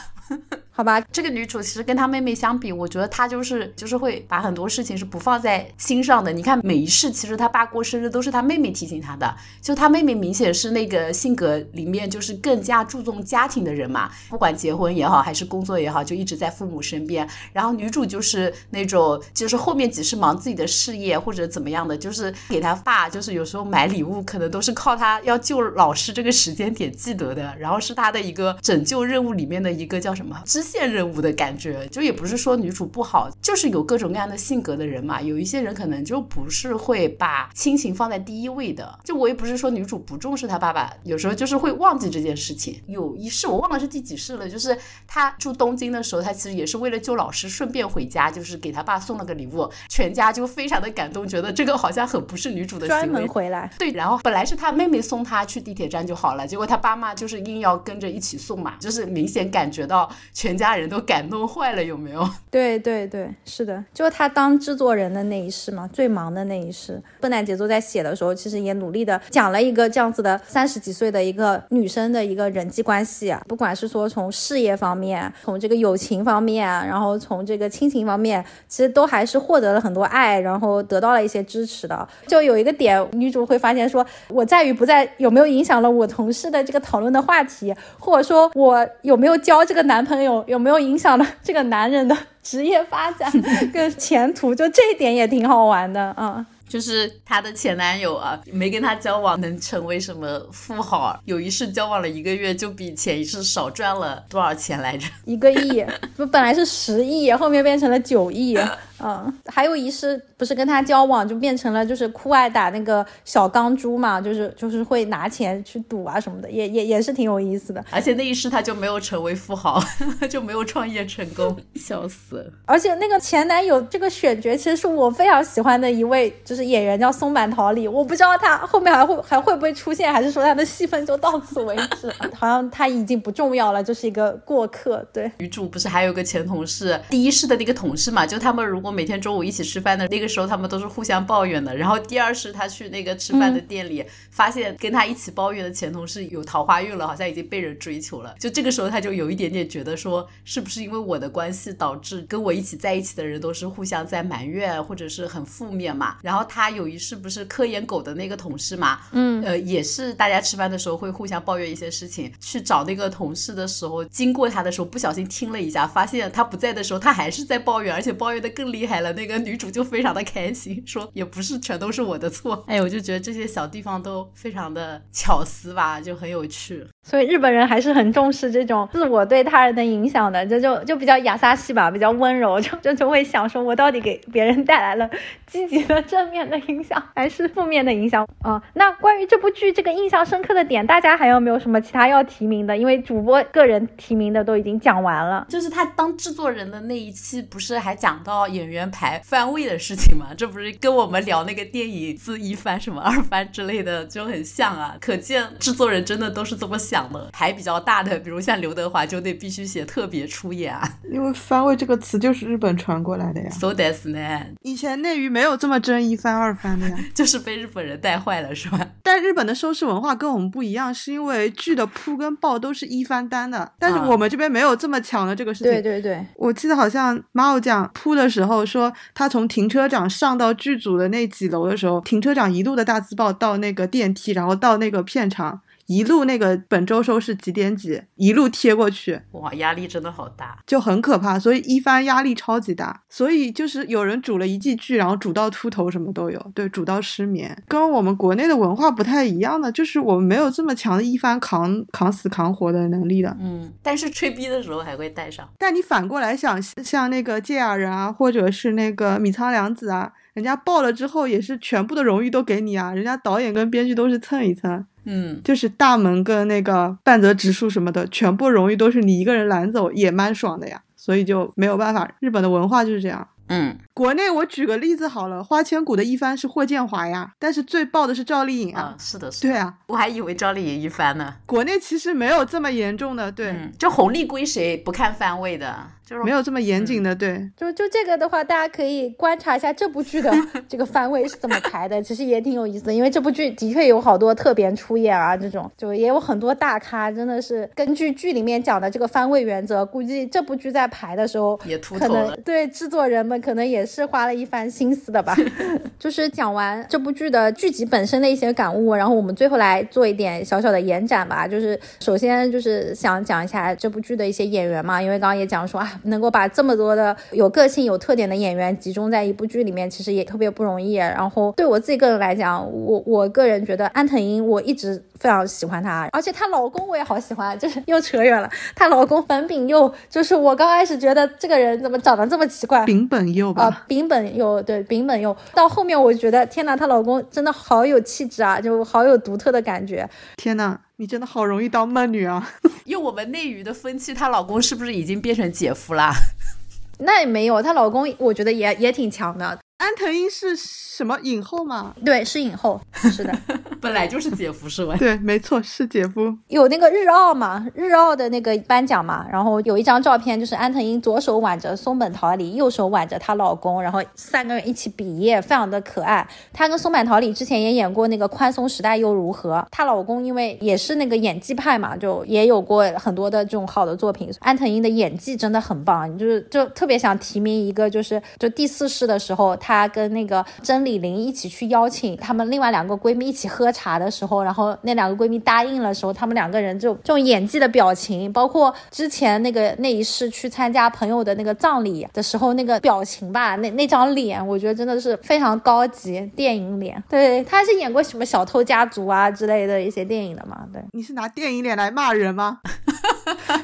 好吧，这个女主其实跟她妹妹相比，我觉得她就是就是会把很多事情是不放在心上的。你看每一世，其实她爸过生日都是她妹妹提醒她的。就她妹妹明显是那个性格里面就是更加注重家庭的人嘛，不管结婚也好还是工作也好，就一直在父母身边。然后女主就是那种就是后面几世忙自己的事业或者怎么样的，就是给她爸就是有时候买礼物可能都是靠她要救老师这个时间点记得的。然后是她的一个拯救任务里面的一个叫什么之。线任务的感觉，就也不是说女主不好，就是有各种各样的性格的人嘛。有一些人可能就不是会把亲情放在第一位的。就我也不是说女主不重视她爸爸，有时候就是会忘记这件事情。有一世我忘了是第几世了，就是她住东京的时候，她其实也是为了救老师，顺便回家，就是给她爸送了个礼物，全家就非常的感动，觉得这个好像很不是女主的专门回来。对，然后本来是她妹妹送她去地铁站就好了，结果她爸妈就是硬要跟着一起送嘛，就是明显感觉到全。家人都感动坏了，有没有？对对对，是的，就是他当制作人的那一世嘛，最忙的那一世。笨蛋节奏在写的时候，其实也努力的讲了一个这样子的三十几岁的一个女生的一个人际关系，不管是说从事业方面，从这个友情方面，然后从这个亲情方面，其实都还是获得了很多爱，然后得到了一些支持的。就有一个点，女主会发现说，我在与不在有没有影响了我同事的这个讨论的话题，或者说我有没有交这个男朋友。有没有影响了这个男人的职业发展 跟前途？就这一点也挺好玩的啊。就是她的前男友啊，没跟她交往能成为什么富豪？有一世交往了一个月，就比前一世少赚了多少钱来着？一个亿，不本来是十亿，后面变成了九亿。嗯，还有一世不是跟他交往就变成了就是酷爱打那个小钢珠嘛，就是就是会拿钱去赌啊什么的，也也也是挺有意思的。而且那一世他就没有成为富豪，就没有创业成功，笑死了。而且那个前男友这个选角其实是我非常喜欢的一位，就是演员叫松坂桃李。我不知道他后面还会还会不会出现，还是说他的戏份就到此为止？好像他已经不重要了，就是一个过客。对，女主不是还有个前同事，第一世的那个同事嘛，就他们如果。我每天中午一起吃饭的那个时候，他们都是互相抱怨的。然后第二是他去那个吃饭的店里，发现跟他一起抱怨的前同事有桃花运了，好像已经被人追求了。就这个时候，他就有一点点觉得说，是不是因为我的关系导致跟我一起在一起的人都是互相在埋怨或者是很负面嘛？然后他有一是不是科研狗的那个同事嘛，嗯，呃，也是大家吃饭的时候会互相抱怨一些事情。去找那个同事的时候，经过他的时候不小心听了一下，发现他不在的时候，他还是在抱怨，而且抱怨的更厉。害了，那个女主就非常的开心，说也不是全都是我的错。哎，我就觉得这些小地方都非常的巧思吧，就很有趣。所以日本人还是很重视这种自我对他人的影响的，这就就比较亚萨系吧，比较温柔，就就就会想说，我到底给别人带来了积极的正面的影响，还是负面的影响啊？那关于这部剧这个印象深刻的点，大家还有没有什么其他要提名的？因为主播个人提名的都已经讲完了，就是他当制作人的那一期，不是还讲到演员排番位的事情吗？这不是跟我们聊那个电影自一番什么二番之类的就很像啊？可见制作人真的都是这么想的。牌比较大的，比如像刘德华，就得必须写特别出演啊。因为番位这个词就是日本传过来的呀。So that's 呢？以前内娱没有这么争一番二番的呀，就是被日本人带坏了，是吧？但日本的收视文化跟我们不一样，是因为剧的铺跟爆都是一番单的，但是我们这边没有这么强的这个事情。对对对，我记得好像猫讲铺的时候说，他从停车场上到剧组的那几楼的时候，停车场一路的大字报到那个电梯，然后到那个片场。一路那个本周收视几点几，一路贴过去，哇，压力真的好大，就很可怕。所以一番压力超级大，所以就是有人煮了一季剧，然后煮到秃头什么都有，对，煮到失眠，跟我们国内的文化不太一样的，就是我们没有这么强的一番扛扛死扛活的能力的。嗯，但是吹逼的时候还会带上。但你反过来想，像那个芥雅人啊，或者是那个米仓凉子啊，人家爆了之后也是全部的荣誉都给你啊，人家导演跟编剧都是蹭一蹭。嗯，就是大门跟那个半泽直树什么的，全部荣誉都是你一个人揽走，也蛮爽的呀。所以就没有办法，日本的文化就是这样。嗯，国内我举个例子好了，花千骨的一番是霍建华呀，但是最爆的是赵丽颖啊。是的，是。对啊，我还以为赵丽颖一番呢。国内其实没有这么严重的，对，就红利归谁不看番位的。就是没有这么严谨的，对，就就这个的话，大家可以观察一下这部剧的 这个番位是怎么排的，其实也挺有意思的。因为这部剧的确有好多特别出演啊，这种就也有很多大咖，真的是根据剧里面讲的这个番位原则，估计这部剧在排的时候，也秃头了。对制作人们可能也是花了一番心思的吧。就是讲完这部剧的剧集本身的一些感悟，然后我们最后来做一点小小的延展吧。就是首先就是想讲一下这部剧的一些演员嘛，因为刚刚也讲说啊。能够把这么多的有个性、有特点的演员集中在一部剧里面，其实也特别不容易。然后对我自己个人来讲，我我个人觉得安藤英，我一直非常喜欢她，而且她老公我也好喜欢。就是又扯远了，她老公本炳佑，就是我刚开始觉得这个人怎么长得这么奇怪？丙本佑吧？啊，丙本佑，对，丙本佑。到后面我觉得，天呐，她老公真的好有气质啊，就好有独特的感觉。天呐！你真的好容易当闷女啊！用我们内娱的风气，她老公是不是已经变成姐夫啦？那也没有，她老公我觉得也也挺强的。安藤英是什么影后吗？对，是影后，是的，本来就是姐夫是吧？对，没错，是姐夫。有那个日奥嘛，日奥的那个颁奖嘛，然后有一张照片，就是安藤英左手挽着松本桃李，右手挽着她老公，然后三个人一起比耶，非常的可爱。她跟松本桃李之前也演过那个《宽松时代又如何》，她老公因为也是那个演技派嘛，就也有过很多的这种好的作品。安藤英的演技真的很棒，就是就特别想提名一个，就是就第四世的时候。她跟那个甄李玲一起去邀请她们另外两个闺蜜一起喝茶的时候，然后那两个闺蜜答应了时候，她们两个人就这种演技的表情，包括之前那个那一世去参加朋友的那个葬礼的时候那个表情吧，那那张脸，我觉得真的是非常高级电影脸。对，她是演过什么小偷家族啊之类的一些电影的嘛？对，你是拿电影脸来骂人吗？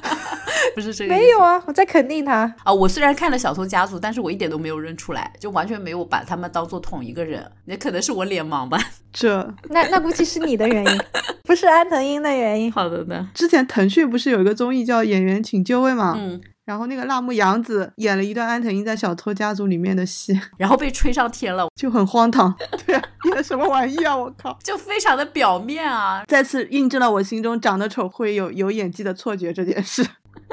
不是这个，没有啊，我在肯定他啊。我虽然看了《小偷家族》，但是我一点都没有认出来，就完全没有把他们当做同一个人。也可能是我脸盲吧。这那那估计是你的原因，不是安藤英的原因。好的呢。之前腾讯不是有一个综艺叫《演员请就位》吗？嗯。然后那个辣目洋子演了一段安藤英在《小偷家族》里面的戏，然后被吹上天了，就很荒唐。对啊，演的什么玩意啊！我靠，就非常的表面啊。再次印证了我心中长得丑会有有演技的错觉这件事。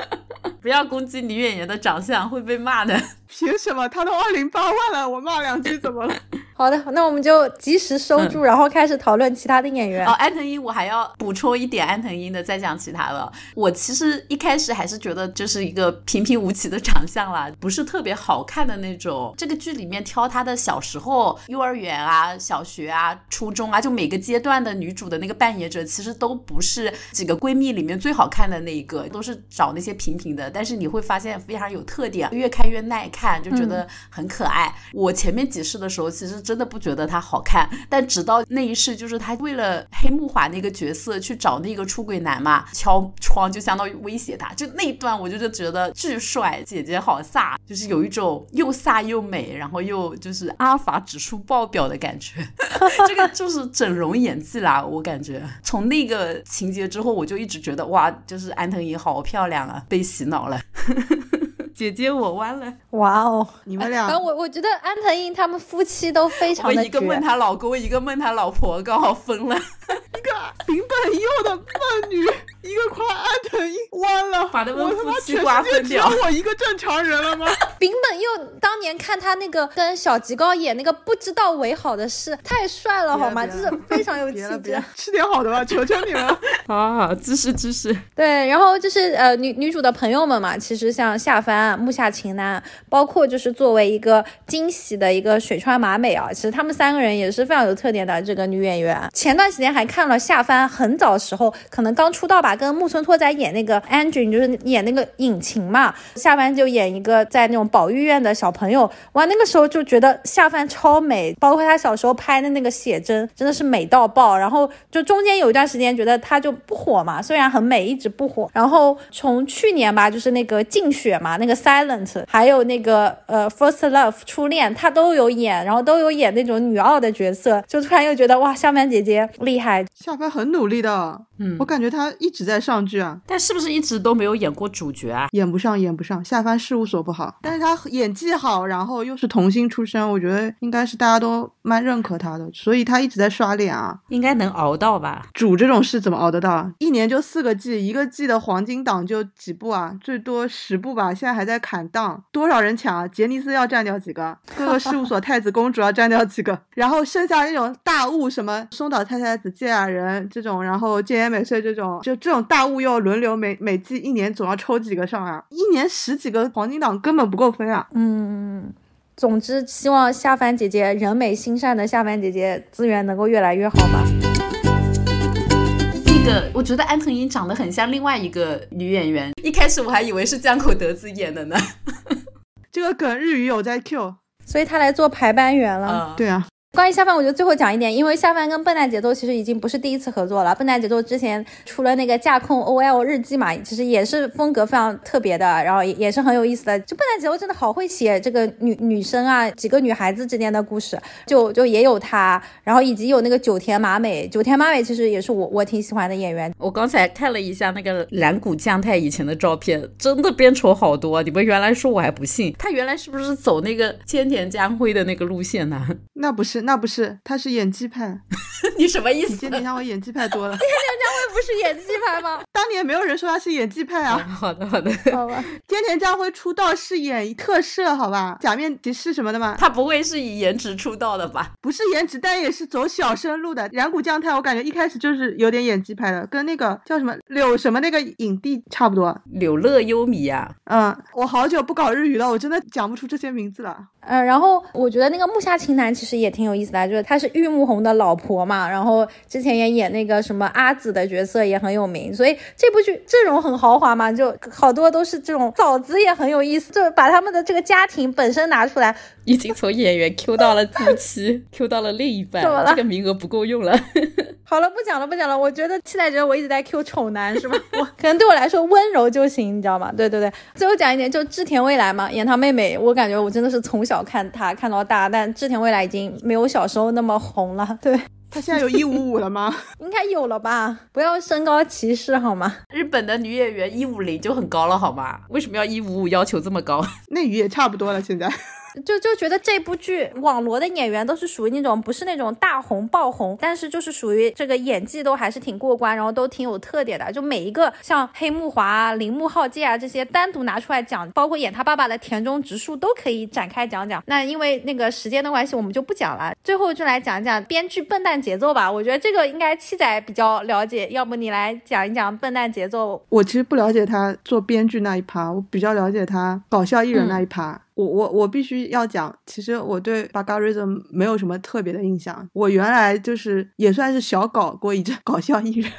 不要攻击女演员的长相，会被骂的。凭什么？她都二零八万了，我骂两句怎么了？好的，那我们就及时收住，然后开始讨论其他的演员。哦，安藤英，我还要补充一点安藤英的，再讲其他的。我其实一开始还是觉得就是一个平平无奇的长相啦，不是特别好看的那种。这个剧里面挑她的小时候，幼儿园啊、小学啊、初中啊，就每个阶段的女主的那个扮演者，其实都不是几个闺蜜里面最好看的那一个，都是找那些平平的。但是你会发现非常有特点，越看越耐看，就觉得很可爱。我前面几世的时候，其实。真的不觉得他好看。但直到那一世，就是他为了黑木华那个角色去找那个出轨男嘛，敲窗就相当于威胁他。就那一段，我就是觉得巨帅，姐姐好飒，就是有一种又飒又美，然后又就是阿法指数爆表的感觉。这个就是整容演技啦，我感觉从那个情节之后，我就一直觉得哇，就是安藤樱好漂亮啊，被洗脑了。姐姐我弯了，哇哦！你们俩，反正我我觉得安藤樱他们夫妻都非常的我一个问他老公，一个问他老婆，刚好分了。一个平本佑的伴侣，一个夸安藤樱弯了，把他们夫妻全瓜分世界只有掉我一个正常人了吗？丙本佑当年看他那个跟小吉高演那个不知道为好的事，太帅了好吗？就是非常有 气质吃点好的吧，求求你了。啊，知识知识，对，然后就是呃女女主的朋友们嘛，其实像夏帆、木下晴男，包括就是作为一个惊喜的一个水川麻美啊，其实他们三个人也是非常有特点的这个女演员。前段时间还看了夏帆很早时候，可能刚出道吧，跟木村拓哉演那个 Andrew，就是演那个引擎嘛，夏帆就演一个在那种保育院的小朋友，哇，那个时候就觉得夏帆超美，包括她小时候拍的那个写真，真的是美到爆。然后就中间有一段时间觉得她就不火嘛，虽然很美，一直不火。然后从去年吧，就是那个竞雪嘛，那个 Silent，还有那个呃 First Love 初恋，他都有演，然后都有演那种女二的角色，就突然又觉得哇，夏帆姐姐厉害。夏帆很努力的，嗯我感觉他一直在上剧啊，但是不是一直都没有演过主角啊？演不上，演不上。下番事务所不好，但是他演技好，然后又是童星出身，我觉得应该是大家都蛮认可他的，所以他一直在刷脸啊。应该能熬到吧？主这种事怎么熬得到啊？一年就四个季，一个季的黄金档就几部啊，最多十部吧。现在还在砍档，多少人抢啊？杰尼斯要占掉几个？各个事务所太子公主要占掉几个？然后剩下那种大物，什么松岛菜菜子、芥雅人这种，然后菅野美穗这种，就这种大物又要轮流每每季一年总要抽几个上啊，一年十几个黄金档根本不够分啊。嗯，总之希望夏帆姐姐人美心善的夏帆姐姐资源能够越来越好吧。那个，我觉得安藤樱长得很像另外一个女演员，一开始我还以为是江口德子演的呢。这个梗日语有在 Q，所以她来做排班员了。嗯，对啊，关于下饭，我觉得最后讲一点，因为下饭跟笨蛋节奏其实已经不是第一次合作了。笨蛋节奏之前除了那个架空 OL 日记嘛，其实也是风格非常特别的，然后也也是很有意思的。就笨蛋节奏真的好会写这个女女生啊，几个女孩子之间的故事，就就也有她，然后以及有那个九田麻美，九田麻美其实也是我我挺喜欢的演员。我刚才看了一下那个蓝谷将太以前的照片，真的变丑好多。你们原来说我还不信，他原来是不是走那个千田将辉的那个路线呢？那不是那不是，他是演技派，你什么意思？比菅田将晖演技派多了。会不是演技派吗？当年没有人说他是演技派啊。好的好的，好吧，菅田将晖出道是演特摄，好吧，假面骑士什么的吗，他不会是以颜值出道的吧？不是颜值，但也是走小生路的。染谷将太，我感觉一开始就是有点演技派的，跟那个叫什么柳什么那个影帝差不多。柳乐优弥啊，嗯，我好久不搞日语了，我真的讲不出这些名字了。呃，然后我觉得那个木下晴男其实也挺有意思的，就是她是玉木宏的老婆嘛，然后之前也演那个什么阿紫的角色也很有名，所以这部剧阵容很豪华嘛，就好多都是这种嫂子也很有意思，就把他们的这个家庭本身拿出来，已经从演员 Q 到了夫妻，Q 到了另一半怎么了这个名额不够用了。好了，不讲了，不讲了。我觉得期待着我一直在 Q 丑男是吧？我可能对我来说温柔就行，你知道吗？对对对。最后讲一点，就织田未来嘛，演他妹妹，我感觉我真的是从小看她看到大，但织田未来已经没有小时候那么红了。对，他现在有一五五了吗？应该有了吧？不要身高歧视好吗？日本的女演员一五零就很高了，好吗？为什么要一五五要求这么高？内娱也差不多了，现在。就就觉得这部剧网罗的演员都是属于那种不是那种大红爆红，但是就是属于这个演技都还是挺过关，然后都挺有特点的。就每一个像黑木华啊、铃木浩介啊这些单独拿出来讲，包括演他爸爸的田中直树都可以展开讲讲。那因为那个时间的关系，我们就不讲了。最后就来讲一讲编剧笨蛋节奏吧。我觉得这个应该七仔比较了解，要不你来讲一讲笨蛋节奏？我其实不了解他做编剧那一趴，我比较了解他搞笑艺人那一趴。我我我必须要讲，其实我对巴嘎瑞子没有什么特别的印象。我原来就是也算是小搞过一阵搞笑艺人，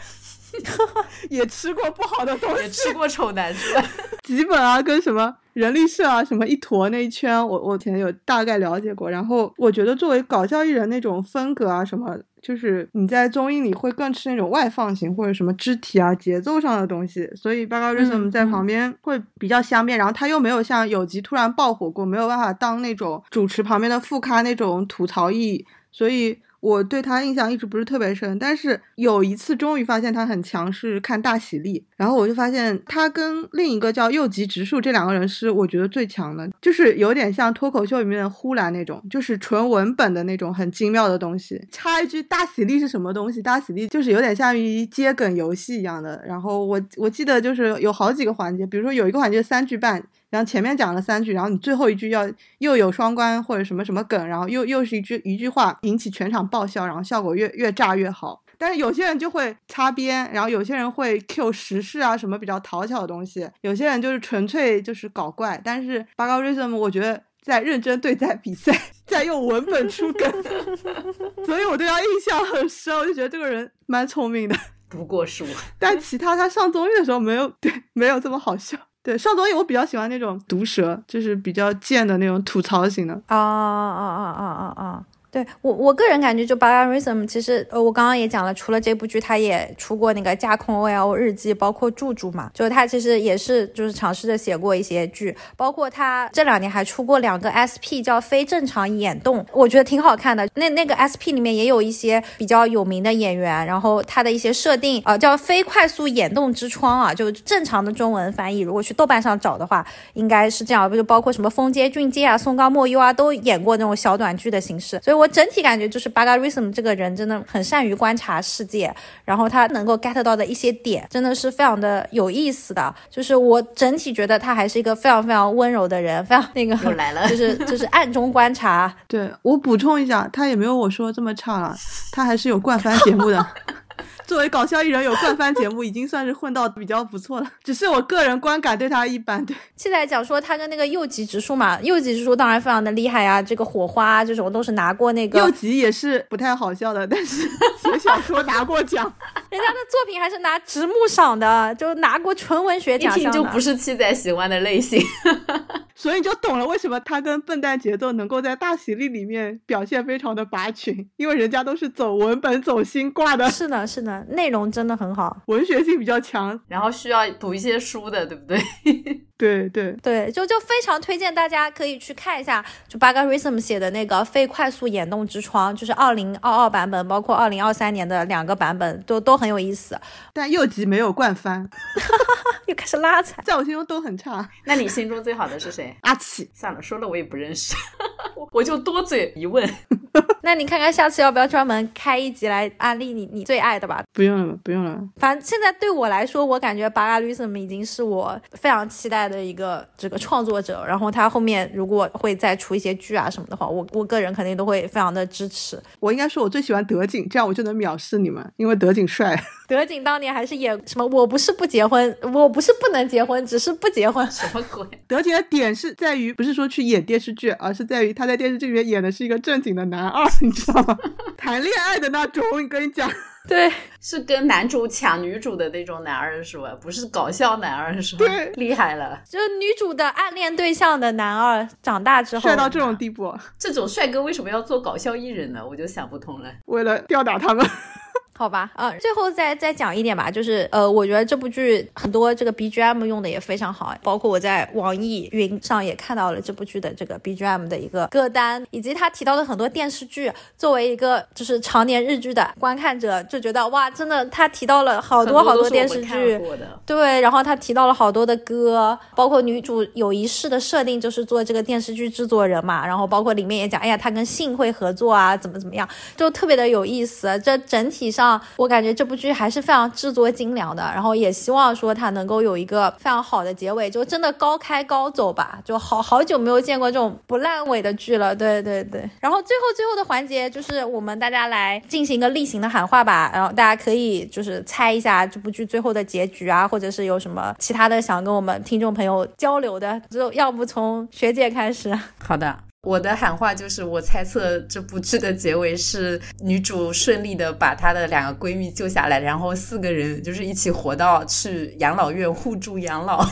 也吃过不好的东西，也吃过丑男是吧？吉本啊，跟什么人力社啊，什么一坨那一圈，我我以前有大概了解过。然后我觉得作为搞笑艺人那种风格啊，什么就是你在综艺里会更吃那种外放型或者什么肢体啊、节奏上的东西，所以 b a g a r i s m 在旁边会比较香面。然后他又没有像有吉突然爆火过，没有办法当那种主持旁边的副咖那种吐槽艺，所以。我对他印象一直不是特别深，但是有一次终于发现他很强，是看大喜力，然后我就发现他跟另一个叫右吉直树这两个人是我觉得最强的，就是有点像脱口秀里面的呼兰那种，就是纯文本的那种很精妙的东西。插一句，大喜力是什么东西？大喜力就是有点像于接梗游戏一样的。然后我我记得就是有好几个环节，比如说有一个环节三句半。然后前面讲了三句，然后你最后一句要又有双关或者什么什么梗，然后又又是一句一句话引起全场爆笑，然后效果越越炸越好。但是有些人就会擦边，然后有些人会 Q 时事啊什么比较讨巧的东西，有些人就是纯粹就是搞怪。但是八高 rhythm 我觉得在认真对待比赛，在用文本出梗，所以我对他印象很深，我就觉得这个人蛮聪明的，不过是我。但其他他上综艺的时候没有对没有这么好笑。对上综艺，我比较喜欢那种毒舌，就是比较贱的那种吐槽型的。啊啊啊啊啊啊！对我我个人感觉，就《b a r a r i s m 其实呃，我刚刚也讲了，除了这部剧，他也出过那个《架空 OL 日记》，包括《住住》嘛，就是他其实也是就是尝试着写过一些剧，包括他这两年还出过两个 SP，叫《非正常眼动》，我觉得挺好看的。那那个 SP 里面也有一些比较有名的演员，然后他的一些设定呃叫《非快速眼动之窗》啊，就正常的中文翻译，如果去豆瓣上找的话，应该是这样，不就包括什么风街俊介啊、松冈莫优啊，都演过那种小短剧的形式，所以。我整体感觉就是 r i s m 这个人真的很善于观察世界，然后他能够 get 到的一些点真的是非常的有意思的。就是我整体觉得他还是一个非常非常温柔的人，非常那个又来了，就是就是暗中观察。对我补充一下，他也没有我说这么差了，他还是有冠番节目的。作为搞笑艺人有冠番节目，已经算是混到比较不错了。只是我个人观感对他一般。对，现在讲说他跟那个右吉直树嘛，右吉直树当然非常的厉害啊，这个火花这种都是拿过那个。右吉也是不太好笑的，但是写小说拿过奖，人家的作品还是拿直木赏的，就拿过纯文学奖项。一听就不是七仔喜欢的类型。所以你就懂了为什么他跟笨蛋节奏能够在大喜力里面表现非常的拔群，因为人家都是走文本走心挂的。是的，是的，内容真的很好，文学性比较强，然后需要读一些书的，对不对？对对对，就就非常推荐大家可以去看一下，就 b a g a r i s m 写的那个《非快速眼动之窗》，就是二零二二版本，包括二零二三年的两个版本都都很有意思。但右集没有冠番，又开始拉踩，在我心中都很差。那你心中最好的是谁？阿奇。算了，说了我也不认识，我就多嘴一问。那你看看下次要不要专门开一集来安利你你最爱的吧？不用了，不用了。反正现在对我来说，我感觉巴拉吕森已经是我非常期待的一个这个创作者。然后他后面如果会再出一些剧啊什么的话，我我个人肯定都会非常的支持。我应该说，我最喜欢德景，这样我就能藐视你们，因为德景帅。德景当年还是演什么？我不是不结婚，我不是不能结婚，只是不结婚。什么鬼？德景的点是在于，不是说去演电视剧，而是在于他在电视剧里面演的是一个正经的男二，你知道吗？谈恋爱的那种。我跟你讲，对，是跟男主抢女主的那种男二是吧？不是搞笑男二是吧？对，厉害了，就女主的暗恋对象的男二，长大之后帅到这种地步，这种帅哥为什么要做搞笑艺人呢？我就想不通了。为了吊打他们。好吧，呃，最后再再讲一点吧，就是呃，我觉得这部剧很多这个 BGM 用的也非常好，包括我在网易云上也看到了这部剧的这个 BGM 的一个歌单，以及他提到的很多电视剧，作为一个就是常年日剧的观看者，就觉得哇，真的他提到了好多好多电视剧，对，然后他提到了好多的歌，包括女主有一世的设定就是做这个电视剧制作人嘛，然后包括里面也讲，哎呀，他跟信会合作啊，怎么怎么样，就特别的有意思，这整体上。我感觉这部剧还是非常制作精良的，然后也希望说它能够有一个非常好的结尾，就真的高开高走吧，就好好久没有见过这种不烂尾的剧了。对对对，然后最后最后的环节就是我们大家来进行一个例行的喊话吧，然后大家可以就是猜一下这部剧最后的结局啊，或者是有什么其他的想跟我们听众朋友交流的，就要不从学姐开始。好的。我的喊话就是，我猜测这部剧的结尾是女主顺利的把她的两个闺蜜救下来，然后四个人就是一起活到去养老院互助养老。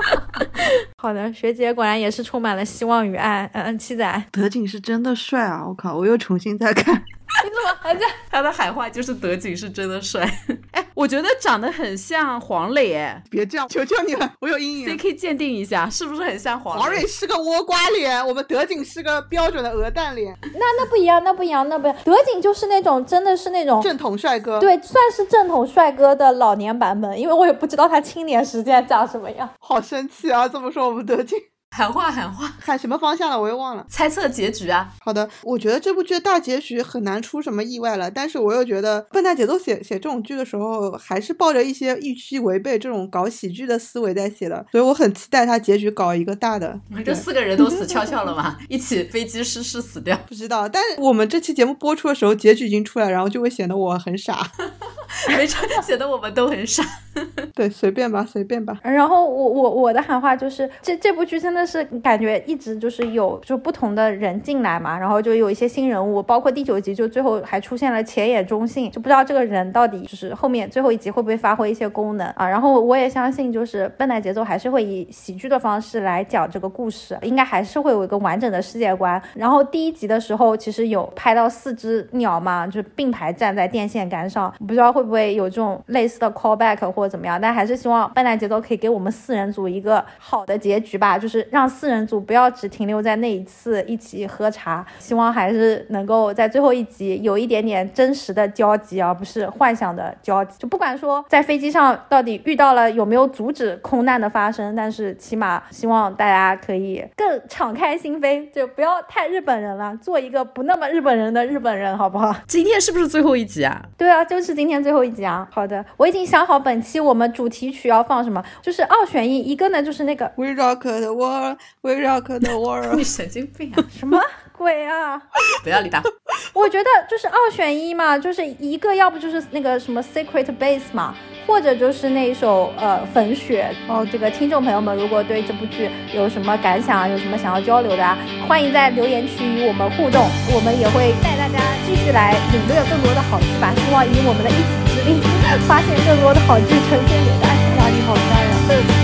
好的，学姐果然也是充满了希望与爱。嗯嗯，七仔，德景是真的帅啊！我靠，我又重新再看。你怎么还在？他的喊话就是德景是真的帅。哎，我觉得长得很像黄磊。哎，别这样，求求你了，我有阴影。C K 鉴定一下，是不是很像黄？黄磊是个倭瓜脸，我们德景是个标准的鹅蛋脸。那那不一样，那不一样，那不一样。德景就是那种真的是那种正统帅哥，对，算是正统帅哥的老年版本。因为我也不知道他青年时间长什么样。好生气啊！这么说我们德景。喊话喊话，喊什么方向了？我又忘了。猜测结局啊。好的，我觉得这部剧的大结局很难出什么意外了。但是我又觉得笨蛋节奏写写这种剧的时候，还是抱着一些预期违背这种搞喜剧的思维在写的。所以我很期待他结局搞一个大的。这四个人都死 翘翘了吗？一起飞机失事死掉？不知道。但是我们这期节目播出的时候，结局已经出来，然后就会显得我很傻。没错，显得我们都很傻。对，随便吧，随便吧。然后我我我的喊话就是，这这部剧真的。是感觉一直就是有就不同的人进来嘛，然后就有一些新人物，包括第九集就最后还出现了前野中信，就不知道这个人到底就是后面最后一集会不会发挥一些功能啊？然后我也相信就是笨蛋节奏还是会以喜剧的方式来讲这个故事，应该还是会有一个完整的世界观。然后第一集的时候其实有拍到四只鸟嘛，就是并排站在电线杆上，不知道会不会有这种类似的 callback 或者怎么样，但还是希望笨蛋节奏可以给我们四人组一个好的结局吧，就是。让四人组不要只停留在那一次一起喝茶，希望还是能够在最后一集有一点点真实的交集，而不是幻想的交集。就不管说在飞机上到底遇到了有没有阻止空难的发生，但是起码希望大家可以更敞开心扉，就不要太日本人了，做一个不那么日本人的日本人，好不好？今天是不是最后一集啊？对啊，就是今天最后一集啊。好的，我已经想好本期我们主题曲要放什么，就是二选一，一个呢就是那个 We Rock the World。We rock the world。你神经病啊！什么鬼啊！不要理他。我觉得就是二选一嘛，就是一个，要不就是那个什么 Secret Base 嘛，或者就是那一首呃粉雪。哦，这个听众朋友们，如果对这部剧有什么感想，有什么想要交流的啊，欢迎在留言区与我们互动，我们也会带大家继续来领略更多的好剧吧。希望以我们的一己之力，发现更多的好剧呈现给大家。哇，你好漂亮！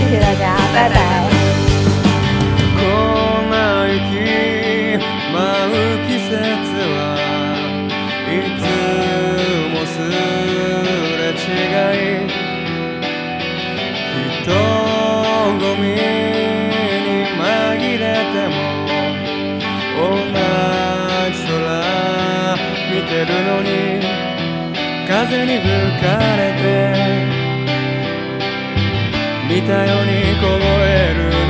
谢谢大家，拜拜。雪舞う季節はいつもすれ違い人混みに紛れても同じ空見てるのに風に吹かれて似たように凍える